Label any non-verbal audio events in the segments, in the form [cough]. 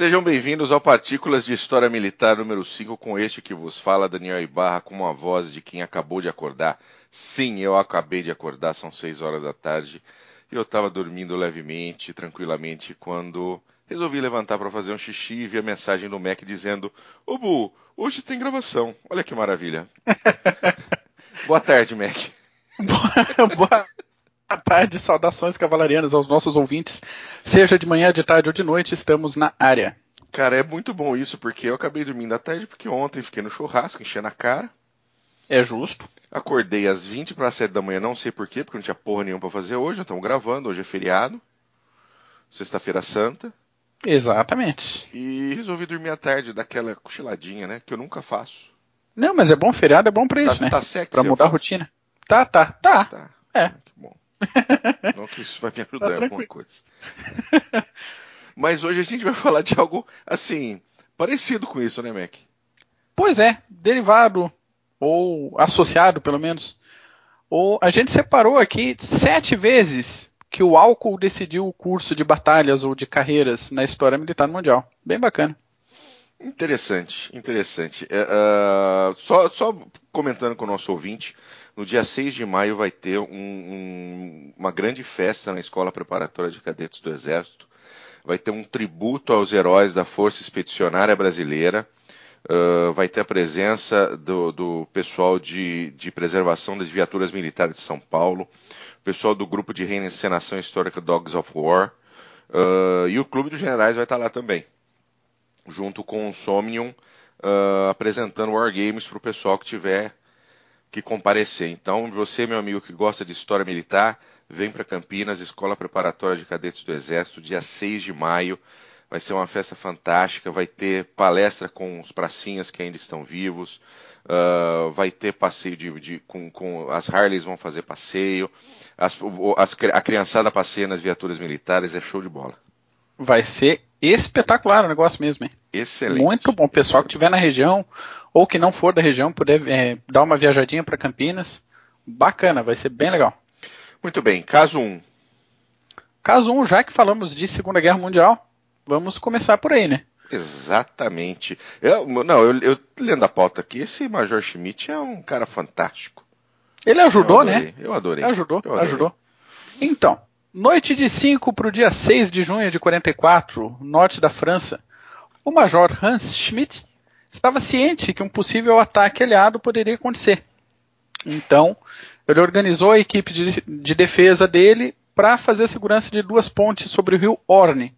Sejam bem-vindos ao Partículas de História Militar número 5, com este que vos fala, Daniel Ibarra, com uma voz de quem acabou de acordar. Sim, eu acabei de acordar, são 6 horas da tarde, e eu estava dormindo levemente, tranquilamente, quando resolvi levantar para fazer um xixi e vi a mensagem do Mac dizendo: Ô Bu, hoje tem gravação. Olha que maravilha. [laughs] Boa tarde, Mac. Boa tarde, saudações cavalarianas aos nossos ouvintes. Seja de manhã, de tarde ou de noite, estamos na área. Cara, é muito bom isso, porque eu acabei dormindo à tarde, porque ontem fiquei no churrasco, enchendo a cara. É justo. Acordei às 20 para 7 da manhã, não sei porquê, porque não tinha porra nenhuma para fazer hoje, estamos gravando, hoje é feriado. Sexta-feira Santa. Exatamente. E resolvi dormir à tarde, daquela cochiladinha, né? Que eu nunca faço. Não, mas é bom, feriado é bom pra isso, tá, né? Tá sexy, pra mudar a rotina. Tá, tá, tá. Tá. É. Que bom. [laughs] Não que isso vai me ajudar Tá em alguma coisa. [laughs] Mas hoje a gente vai falar de algo, assim, parecido com isso, né, Mac? Pois é, derivado, ou associado pelo menos. Ou a gente separou aqui sete vezes que o álcool decidiu o curso de batalhas ou de carreiras na história militar mundial. Bem bacana. Interessante, interessante. É, uh, só, só, comentando com o nosso ouvinte, no dia 6 de maio vai ter um, um, uma grande festa na Escola Preparatória de Cadetes do Exército. Vai ter um tributo aos heróis da Força Expedicionária Brasileira. Uh, vai ter a presença do, do pessoal de, de, preservação das viaturas militares de São Paulo, pessoal do grupo de reencenação histórica Dogs of War, uh, e o Clube dos Generais vai estar lá também junto com o Somnium, uh, apresentando Wargames para o pessoal que tiver que comparecer. Então, você, meu amigo que gosta de história militar, vem para Campinas, Escola Preparatória de Cadetes do Exército, dia 6 de maio. Vai ser uma festa fantástica, vai ter palestra com os pracinhas que ainda estão vivos, uh, vai ter passeio de, de com, com, as Harleys vão fazer passeio, as, as, a criançada passeia nas viaturas militares, é show de bola. Vai ser espetacular o negócio mesmo, hein? Excelente. Muito bom. O pessoal que estiver na região ou que não for da região puder é, dar uma viajadinha para Campinas, bacana, vai ser bem legal. Muito bem, caso 1. Um. Caso 1, um, já que falamos de Segunda Guerra Mundial, vamos começar por aí, né? Exatamente. Eu, não, eu, eu lendo a pauta aqui, esse Major Schmidt é um cara fantástico. Ele ajudou, eu né? Eu adorei. Ajudou, eu adorei. ajudou. Então, Noite de 5 para o dia 6 de junho de 44, norte da França, o Major Hans Schmidt estava ciente que um possível ataque aliado poderia acontecer. Então, ele organizou a equipe de, de defesa dele para fazer a segurança de duas pontes sobre o rio Orne.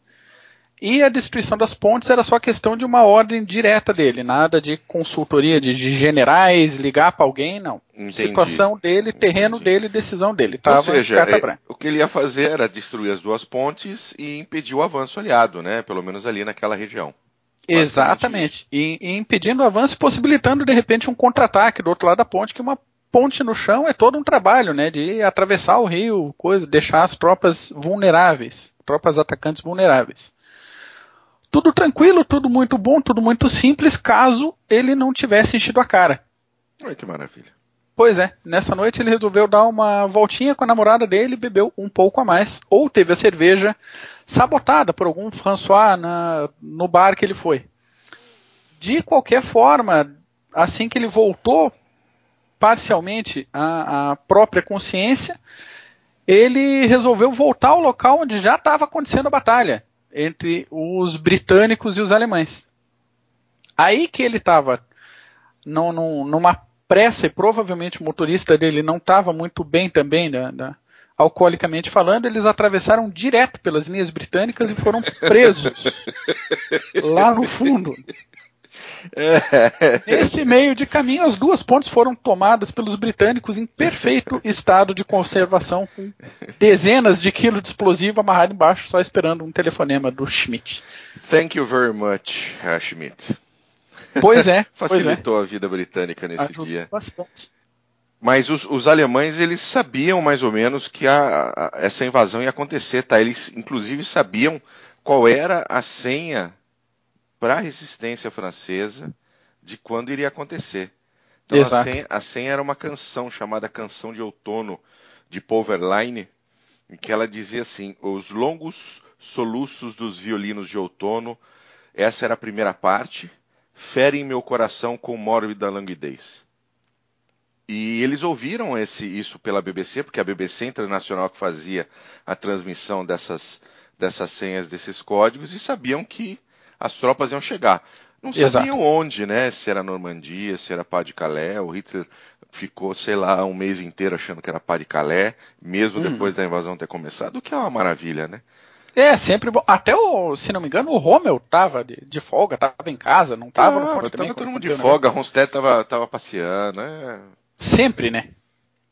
E a destruição das pontes era só questão de uma ordem direta dele, nada de consultoria de, de generais, ligar para alguém, não. Entendi. Situação dele, terreno Entendi. dele, decisão dele. Tava Ou seja, é, o que ele ia fazer era destruir as duas pontes e impedir o avanço aliado, né? Pelo menos ali naquela região. Exatamente. E, e impedindo o avanço, possibilitando de repente um contra-ataque do outro lado da ponte, que uma ponte no chão é todo um trabalho, né? De atravessar o rio, coisa, deixar as tropas vulneráveis, tropas atacantes vulneráveis. Tudo tranquilo, tudo muito bom, tudo muito simples, caso ele não tivesse enchido a cara. Olha que maravilha. Pois é, nessa noite ele resolveu dar uma voltinha com a namorada dele e bebeu um pouco a mais, ou teve a cerveja sabotada por algum François na, no bar que ele foi. De qualquer forma, assim que ele voltou parcialmente à, à própria consciência, ele resolveu voltar ao local onde já estava acontecendo a batalha entre os britânicos e os alemães. Aí que ele estava numa pressa e provavelmente o motorista dele não estava muito bem também, né, né, alcoolicamente falando, eles atravessaram direto pelas linhas britânicas e foram [laughs] presos lá no fundo. Nesse meio de caminho, as duas pontes foram tomadas pelos britânicos em perfeito estado de conservação, com dezenas de quilos de explosivo amarrado embaixo, só esperando um telefonema do Schmidt. Thank you very much, Schmidt. Pois é. [laughs] Facilitou pois a vida britânica nesse dia. Bastante. Mas os, os, alemães eles sabiam mais ou menos que a, a, essa invasão ia acontecer, tá? Eles inclusive sabiam qual era a senha para a resistência francesa de quando iria acontecer. Então a senha, a senha, era uma canção chamada Canção de Outono de Paul Verlaine, em que ela dizia assim: os longos soluços dos violinos de outono essa era a primeira parte, ferem meu coração com mórbida languidez. E eles ouviram esse, isso pela BBC, porque a BBC Internacional que fazia a transmissão dessas, dessas senhas, desses códigos, e sabiam que as tropas iam chegar. Não sabiam Exato. onde, né? Se era Normandia, se era Pá de Calais. O Hitler ficou, sei lá, um mês inteiro achando que era Pá de Calais, mesmo hum. depois da invasão ter começado, o que é uma maravilha, né? É, sempre bom. Até o, se não me engano, o Rommel tava de, de folga, tava em casa, não tava ah, no forte Tava todo mundo de folga, a Ronstedt tava, tava passeando, é. Sempre, né?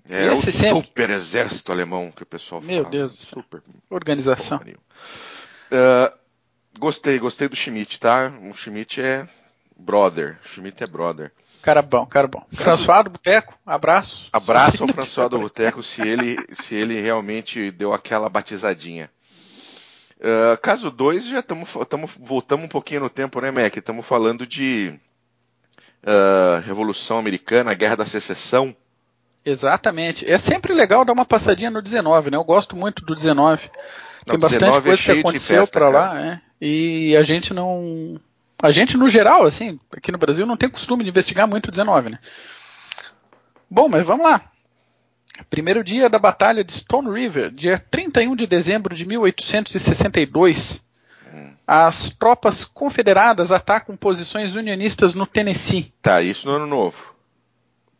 É, é o sempre. super exército alemão que o pessoal Meu fala. Meu Deus. Super. Organização. Uh, gostei, gostei do Schmidt, tá? O Schmidt é brother. O Schmidt é brother. Cara bom, cara bom. François do Boteco, abraço. Abraço ao François do Boteco se ele, se ele realmente deu aquela batizadinha. Uh, caso 2, já estamos voltamos um pouquinho no tempo, né, Mac? Estamos falando de uh, Revolução Americana, Guerra da Secessão. Exatamente. É sempre legal dar uma passadinha no 19, né? Eu gosto muito do 19. Tem bastante é coisa é que aconteceu para lá, é. E a gente não. A gente, no geral, assim, aqui no Brasil, não tem costume de investigar muito o 19, né? Bom, mas vamos lá. Primeiro dia da Batalha de Stone River, dia 31 de dezembro de 1862 as tropas confederadas atacam posições unionistas no Tennessee. Tá, isso no ano novo.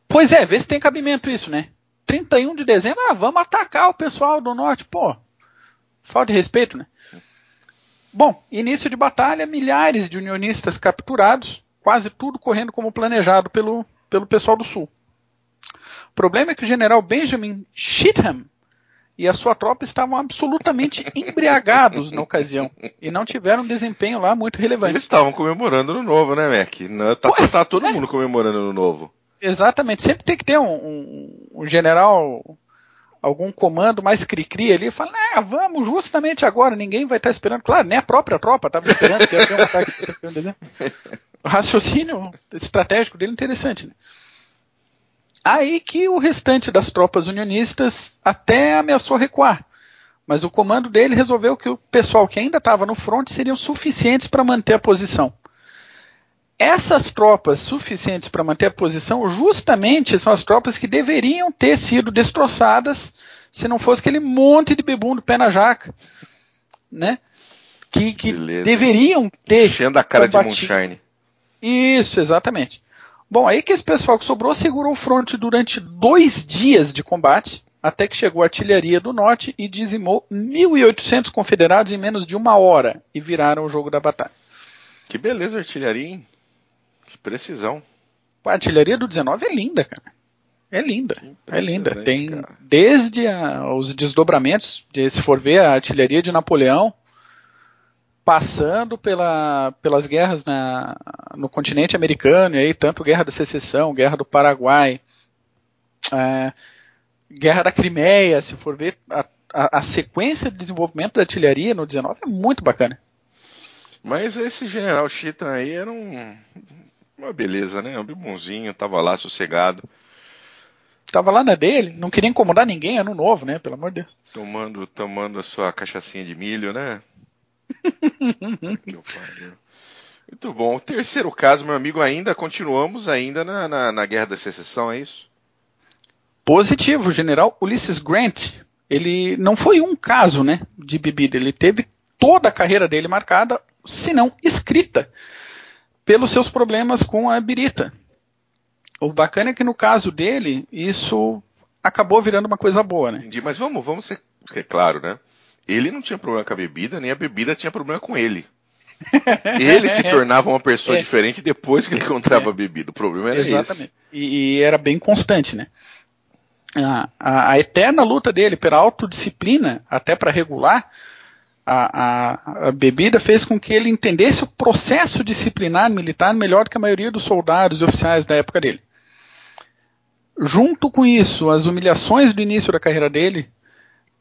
Pois é, vê se tem cabimento isso, né? 31 de dezembro, ah, vamos atacar o pessoal do norte, pô. Falta de respeito, né? Bom, início de batalha, milhares de unionistas capturados, quase tudo correndo como planejado pelo, pelo pessoal do sul. O problema é que o general Benjamin Cheatham e a sua tropa estavam absolutamente [laughs] embriagados na ocasião e não tiveram um desempenho lá muito relevante. Eles estavam comemorando no novo, né, Mac? Tá, tá todo é. mundo comemorando no novo. Exatamente, sempre tem que ter um, um, um general, algum comando mais cri-cri ali, fala, né, vamos justamente agora, ninguém vai estar tá esperando. Claro, nem a própria tropa estava esperando que ia ter um ataque. O raciocínio estratégico dele é interessante, né? Aí que o restante das tropas unionistas até ameaçou recuar. Mas o comando dele resolveu que o pessoal que ainda estava no fronte seriam suficientes para manter a posição. Essas tropas suficientes para manter a posição justamente são as tropas que deveriam ter sido destroçadas se não fosse aquele monte de bebum do pé na jaca, né? Que, que deveriam ter. Enchendo a cara combatido. de moonshine. Isso, exatamente. Bom, aí que esse pessoal que sobrou segurou o fronte durante dois dias de combate, até que chegou a artilharia do norte e dizimou 1.800 confederados em menos de uma hora e viraram o jogo da batalha. Que beleza a artilharia, hein? Precisão. A artilharia do 19 é linda, cara. É linda. É linda. Tem cara. desde a, os desdobramentos, de, se for ver a artilharia de Napoleão, passando pela, pelas guerras na, no continente americano, e aí tanto Guerra da Secessão, Guerra do Paraguai, é, Guerra da Crimeia, se for ver, a, a, a, sequência de desenvolvimento da artilharia no 19 é muito bacana. Mas esse general Chitan aí era um, uma beleza, né? Um bonzinho, tava lá sossegado. Tava lá na dele, não queria incomodar ninguém, ano novo, né? Pelo amor de Deus. Tomando, tomando a sua cachaçinha de milho, né? [laughs] Muito bom. O terceiro caso, meu amigo, ainda continuamos ainda na, na, na Guerra da Secessão, é isso? Positivo, o general Ulysses Grant, ele não foi um caso, né, de bebida, ele teve toda a carreira dele marcada, se não escrita, pelos seus problemas com a birita. O bacana é que no caso dele, isso acabou virando uma coisa boa, né? Entendi, mas vamos, vamos ser, ser claro, né? Ele não tinha problema com a bebida, nem a bebida tinha problema com ele. [laughs] Ele se tornava uma pessoa é. diferente depois que ele encontrava é. a bebida. O problema era Exatamente. esse. E, e era bem constante, né? A, a, a, eterna luta dele pela autodisciplina, até para regular a, a, a, bebida, fez com que ele entendesse o processo disciplinar militar melhor do que a maioria dos soldados e oficiais da época dele. Junto com isso, as humilhações do início da carreira dele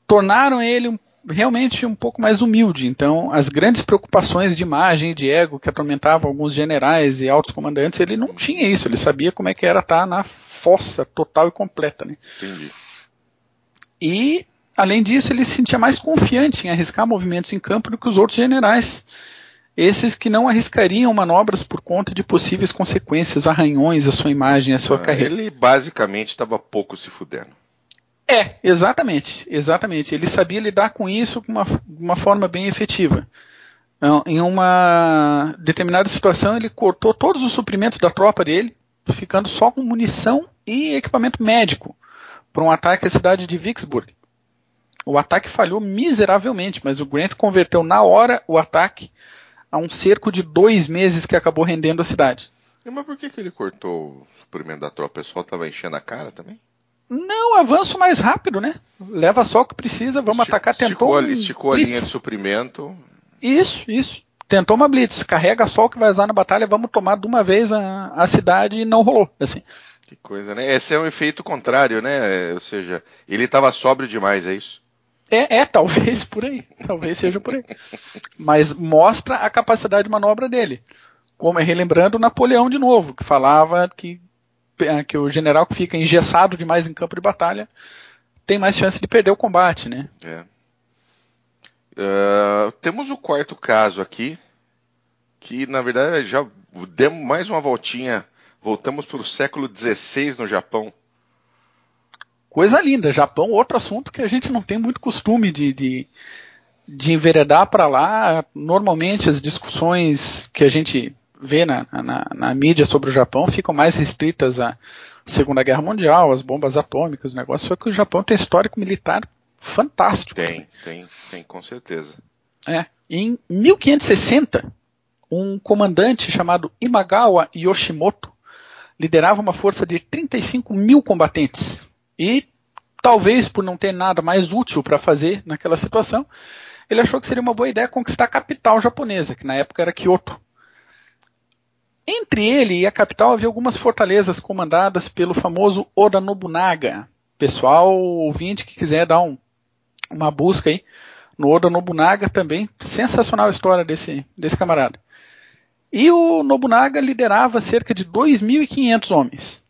tornaram ele um realmente um pouco mais humilde. Então, as grandes preocupações de imagem e de ego que atormentavam alguns generais e altos comandantes, ele não tinha isso. Ele sabia como é que era estar na fossa total e completa. Né? Entendi. E, além disso, ele se sentia mais confiante em arriscar movimentos em campo do que os outros generais. esses que não arriscariam manobras por conta de possíveis consequências, arranhões à sua imagem, à sua ah, carreira. Ele basicamente estava pouco se fudendo. É, exatamente, exatamente. Ele sabia lidar com isso de uma, uma forma bem efetiva. Em uma determinada situação, ele cortou todos os suprimentos da tropa dele, ficando só com munição e equipamento médico para um ataque à cidade de Vicksburg. O ataque falhou miseravelmente, mas o Grant converteu na hora o ataque a um cerco de dois meses que acabou rendendo a cidade. Mas por que, que ele cortou o suprimento da tropa? O pessoal estava enchendo a cara também? Não, avanço mais rápido, né? Leva só o que precisa, vamos atacar. Tentou esticou, um esticou a linha de suprimento. Isso, isso. Tentou uma blitz, carrega só o que vai usar na batalha, vamos tomar de uma vez a, a cidade e não rolou, assim. Que coisa, né? Esse é um efeito contrário, né? Ou seja, ele estava sóbrio demais, é isso? É, é, talvez por aí. [laughs] Talvez seja por aí. Mas mostra a capacidade de manobra dele. Como é relembrando Napoleão de novo, que falava que, é, que o general que fica engessado demais em campo de batalha tem mais chance de perder o combate, né? É. Uh, temos o quarto caso aqui, que na verdade já demos mais uma voltinha, voltamos para o século XVI no Japão. Coisa linda, Japão, outro assunto que a gente não tem muito costume de, de, de enveredar para lá. Normalmente as discussões que a gente vê na, na, na, mídia sobre o Japão ficam mais restritas à Segunda Guerra Mundial, às bombas atômicas, o negócio foi que o Japão tem histórico militar fantástico. Tem, tem, tem, com certeza. É. Em 1560, um comandante chamado Imagawa Yoshimoto liderava uma força de 35 mil combatentes. E talvez por não ter nada mais útil para fazer naquela situação, ele achou que seria uma boa ideia conquistar a capital japonesa, que na época era Kyoto. Entre ele e a capital havia algumas fortalezas comandadas pelo famoso Oda Nobunaga. Pessoal ouvinte que quiser dar um, uma busca aí no Oda Nobunaga também, sensacional a história desse, desse camarada. E o Nobunaga liderava cerca de 2.500 homens.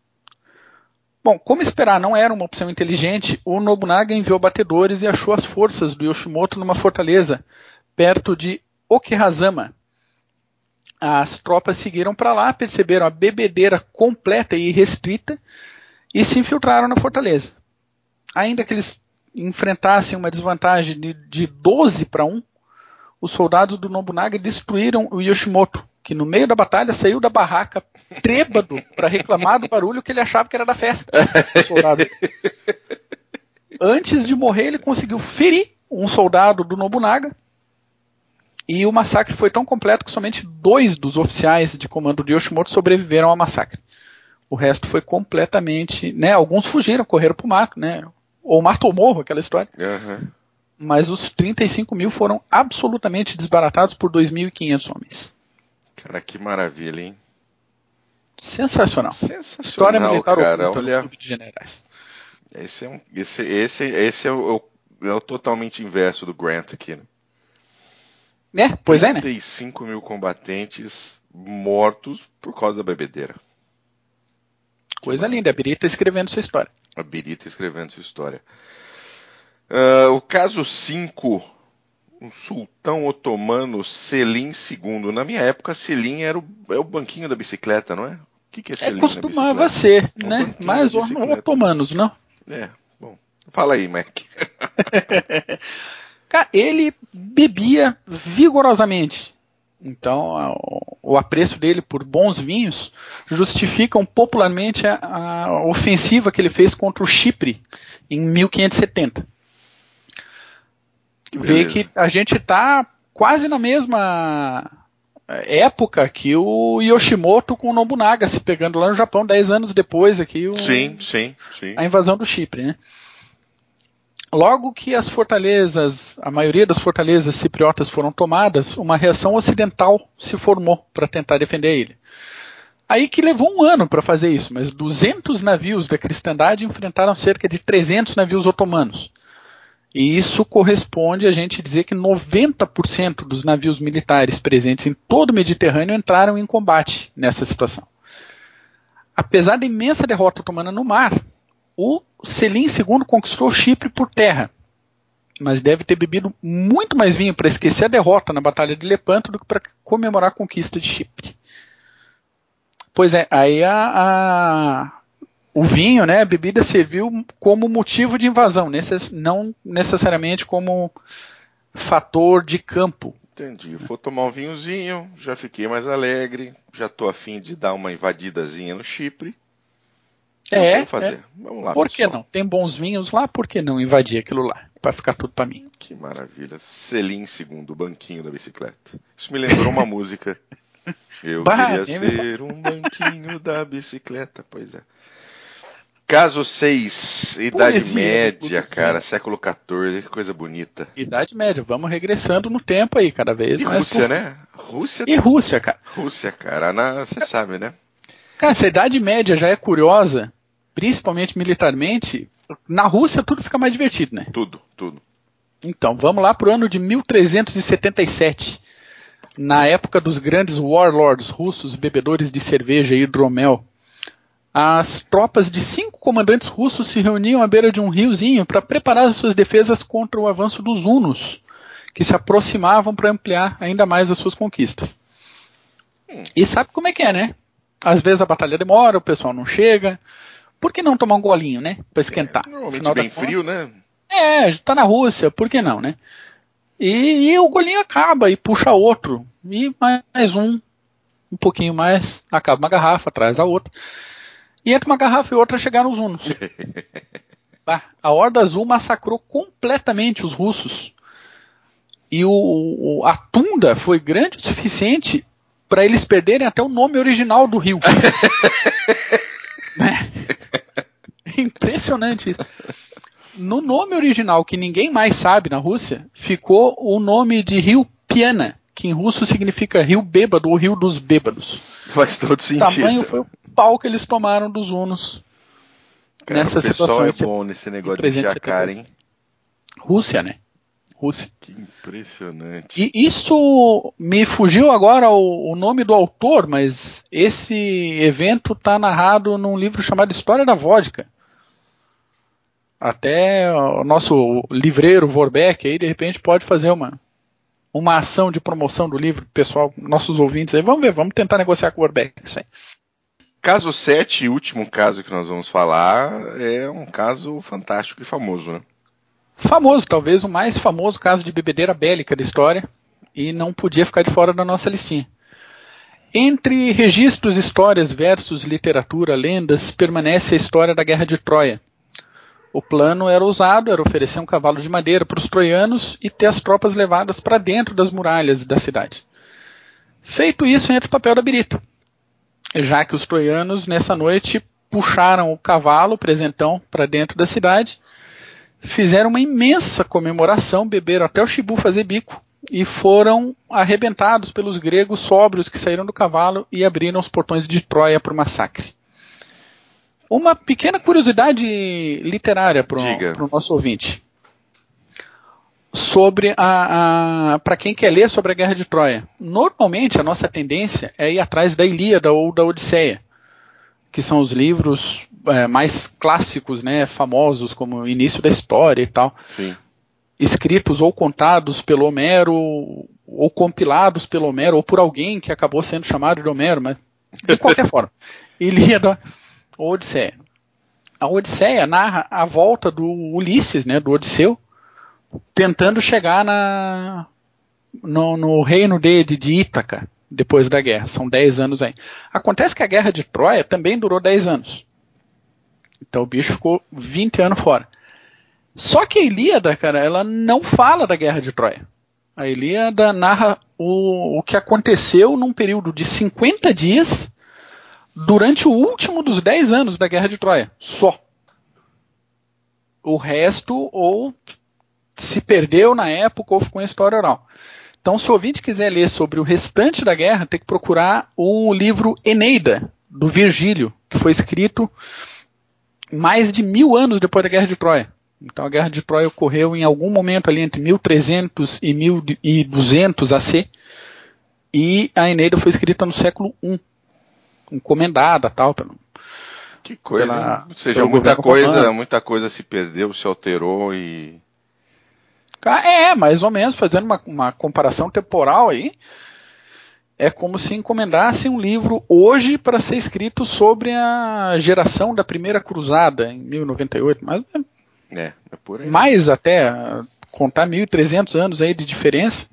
Bom, como esperar não era uma opção inteligente, o Nobunaga enviou batedores e achou as forças do Yoshimoto numa fortaleza perto de Okihazama. As tropas seguiram para lá, perceberam a bebedeira completa e restrita e se infiltraram na fortaleza. Ainda que eles enfrentassem uma desvantagem de, de 12 para 1, os soldados do Nobunaga destruíram o Yoshimoto, que no meio da batalha saiu da barraca trêbado para reclamar do barulho que ele achava que era da festa. Antes de morrer, ele conseguiu ferir um soldado do Nobunaga. E o massacre foi tão completo que somente dois dos oficiais de comando de Yoshimoto sobreviveram ao massacre. O resto foi completamente. Né, alguns fugiram, correram para o mato, né? Ou mato ou morro, aquela história. Uhum. Mas os 35 mil foram absolutamente desbaratados por 2.500 homens. Cara, que maravilha, hein? Sensacional. Sensacional, História militar cara. Olha, de generais. Esse é, um, esse, esse, esse é o, é o totalmente inverso do Grant aqui, né? É, pois é, né? 35 mil combatentes mortos por causa da bebedeira. Coisa linda, a Birita escrevendo sua história. A Birita escrevendo sua história. Uh, o caso 5 um sultão otomano Selim II. Na minha época, Selim era o, é o banquinho da bicicleta, não é? O que, que é Selim? É, costumava ser, é né? Mas os otomanos, não? É, bom. Fala aí, Mac. [laughs] Cara, ele bebia vigorosamente. Então, o apreço dele por bons vinhos justificam popularmente a, a ofensiva que ele fez contra o Chipre em 1570 vê que a gente está quase na mesma é, época que o Yoshimoto com o Nobunaga se pegando lá no Japão, dez anos depois aqui o, sim, sim, sim. a invasão do Chipre, né? Logo que as fortalezas, a maioria das fortalezas cipriotas foram tomadas, uma reação ocidental se formou para tentar defender ele. Aí que levou um ano para fazer isso, mas 200 navios da cristandade enfrentaram cerca de 300 navios otomanos. E isso corresponde a gente dizer que 90% dos navios militares presentes em todo o Mediterrâneo entraram em combate nessa situação. Apesar da imensa derrota otomana no mar, o Selim II conquistou Chipre por terra. mas deve ter bebido muito mais vinho para esquecer a derrota na Batalha de Lepanto do que para comemorar a conquista de Chipre. Pois é, aí a, a, o vinho, né, a bebida serviu como motivo de invasão, necess, não necessariamente como fator de campo. Entendi. Vou tomar um vinhozinho, já fiquei mais alegre, já tô afim de dar uma invadidazinha no Chipre. É, Vamos fazer. É. Vamos lá. Por pessoal. que não? Tem bons vinhos lá, por que não invadir aquilo lá? Para ficar tudo para mim. Que maravilha. Selim segundo, o banquinho da bicicleta. Isso me lembrou uma [laughs] música. Eu bah, queria ser um banquinho da bicicleta, pois é. Caso 6, Idade Poesia, Média, cara, século XIV, que coisa bonita. Idade Média, vamos regressando no tempo aí, cada vez e mais. Rússia, por... né? Rússia. E Rússia, cara. Rússia, cara, você sabe, né? Cara, essa Idade Média já é curiosa, principalmente militarmente. Na Rússia tudo fica mais divertido, né? Tudo, tudo. Então, vamos lá pro ano de 1377. Na época dos grandes warlords russos, bebedores de cerveja e hidromel as tropas de cinco comandantes russos se reuniam à beira de um riozinho para preparar suas defesas contra o avanço dos hunos, que se aproximavam para ampliar ainda mais as suas conquistas. E sabe como é que é, né? Às vezes a batalha demora, o pessoal não chega. Por que não tomar um golinho, né? Para esquentar. É, normalmente bem frio, né? É, tá na Rússia, por que não, né? E, e, o golinho acaba e puxa outro. E mais um, um pouquinho mais, acaba uma garrafa, traz a outra. E entre uma garrafa e outra chegaram os hunos. [laughs] a Horda Azul massacrou completamente os russos. E o, a tunda foi grande o suficiente para eles perderem até o nome original do rio. [laughs] né? Impressionante isso. No nome original, que ninguém mais sabe na Rússia, ficou o nome de rio Piana, que em russo significa rio bêbado ou rio dos bêbados. Faz todo sentido. O tamanho foi pau que eles tomaram dos Hunos Cara, nessa situação. é bom nesse negócio de jacar, hein? Rússia, né? Rússia. Que impressionante. E isso me fugiu agora o, o nome do autor, mas esse evento está narrado num livro chamado História da Vodka. Até o nosso livreiro Vorbeck aí, de repente, pode fazer uma, uma ação de promoção do livro, pessoal, nossos ouvintes aí. Vamos ver, vamos tentar negociar com o Vorbeck isso aí. Caso 7, último caso que nós vamos falar, é um caso fantástico e famoso, né? Famoso, talvez o mais famoso caso de bebedeira bélica da história, e não podia ficar de fora da nossa listinha. Entre registros, histórias, versos, literatura, lendas, permanece a história da Guerra de Troia. O plano era usado, era oferecer um cavalo de madeira para os troianos e ter as tropas levadas para dentro das muralhas da cidade. Feito isso, entra o papel da birita já que os troianos nessa noite puxaram o cavalo, o presentão, para dentro da cidade, fizeram uma imensa comemoração, beberam até o chibu fazer bico e foram arrebentados pelos gregos sóbrios que saíram do cavalo e abriram os portões de Troia para o massacre. Uma pequena curiosidade literária para o nosso ouvinte sobre a, a para quem quer ler sobre a Guerra de Troia. Normalmente a nossa tendência é ir atrás da Ilíada ou da Odisseia, que são os livros é, mais clássicos, né, famosos como o início da história e tal. Sim. Escritos ou contados pelo Homero, ou compilados pelo Homero, ou por alguém que acabou sendo chamado de Homero, mas de qualquer [laughs] forma. Ilíada ou Odisseia. A Odisseia narra a volta do Ulisses, né, do Odisseu, tentando chegar na, no, no reino de, de Ítaca, depois da guerra. São 10 anos aí. Acontece que a guerra de Troia também durou 10 anos. Então o bicho ficou 20 anos fora. Só que a Ilíada, cara, ela não fala da guerra de Troia. A Ilíada narra o, o que aconteceu num período de 50 dias durante o último dos 10 anos da guerra de Troia. Só. O resto, ou se perdeu na época ou ficou em história oral. Então, se o ouvinte quiser ler sobre o restante da guerra, tem que procurar o livro Eneida, do Virgílio, que foi escrito mais de mil anos depois da Guerra de Troia. Então, a Guerra de Troia ocorreu em algum momento ali entre 1300 e 1200 AC, e a Eneida foi escrita no século I, encomendada tal. Que coisa, pela, ou seja, muita coisa, muita coisa se perdeu, se alterou e É, mais ou menos, fazendo uma, uma comparação temporal aí. É como se encomendasse um livro hoje para ser escrito sobre a geração da primeira cruzada, em 1098. Mas, é, é por aí. Mais até, contar 1300 anos aí de diferença.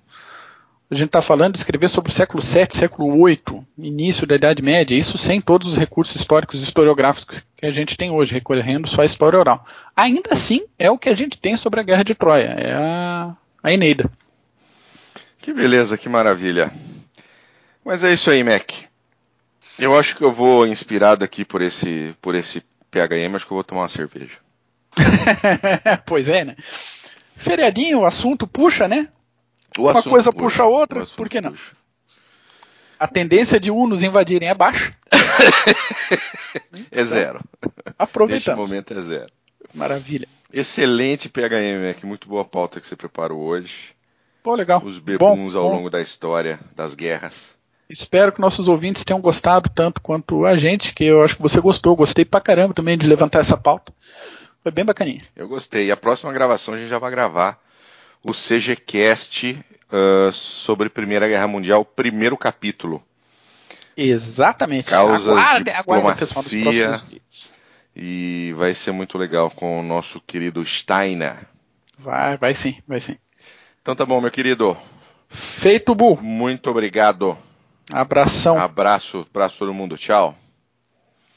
A gente está falando de escrever sobre o século VII, século VIII, início da Idade Média, isso sem todos os recursos históricos e historiográficos que a gente tem hoje, recorrendo só à história oral. Ainda assim, é o que a gente tem sobre a Guerra de Troia, é a, a Eneida. Que beleza, que maravilha. Mas é isso aí, Mac. Eu acho que eu vou, inspirado aqui por esse, por esse PHM, acho que eu vou tomar uma cerveja. [laughs] pois é, né? Feriadinho, o assunto puxa, né? Uma coisa puxa, puxa a outra, por que não? Puxa. A tendência de unos invadirem é baixa. [laughs] é zero. Aproveitamos. Neste momento é zero. Maravilha. Excelente PHM, Mac. Muito boa pauta que você preparou hoje. Pô, legal. Os bebuns bom, ao bom. longo da história das guerras. Espero que nossos ouvintes tenham gostado tanto quanto a gente, que eu acho que você gostou. Gostei pra caramba também de levantar essa pauta. Foi bem bacaninha. Eu gostei. E a próxima gravação a gente já vai gravar o CGCast uh, sobre Primeira Guerra Mundial, primeiro capítulo. Exatamente. Causas aguarde, de diplomacia. Aguarde, e vai ser muito legal com o nosso querido Steiner. Vai, vai sim, vai sim. Então tá bom, meu querido. Feito, Bu. Muito obrigado. Abração. Abraço, abraço todo mundo. Tchau.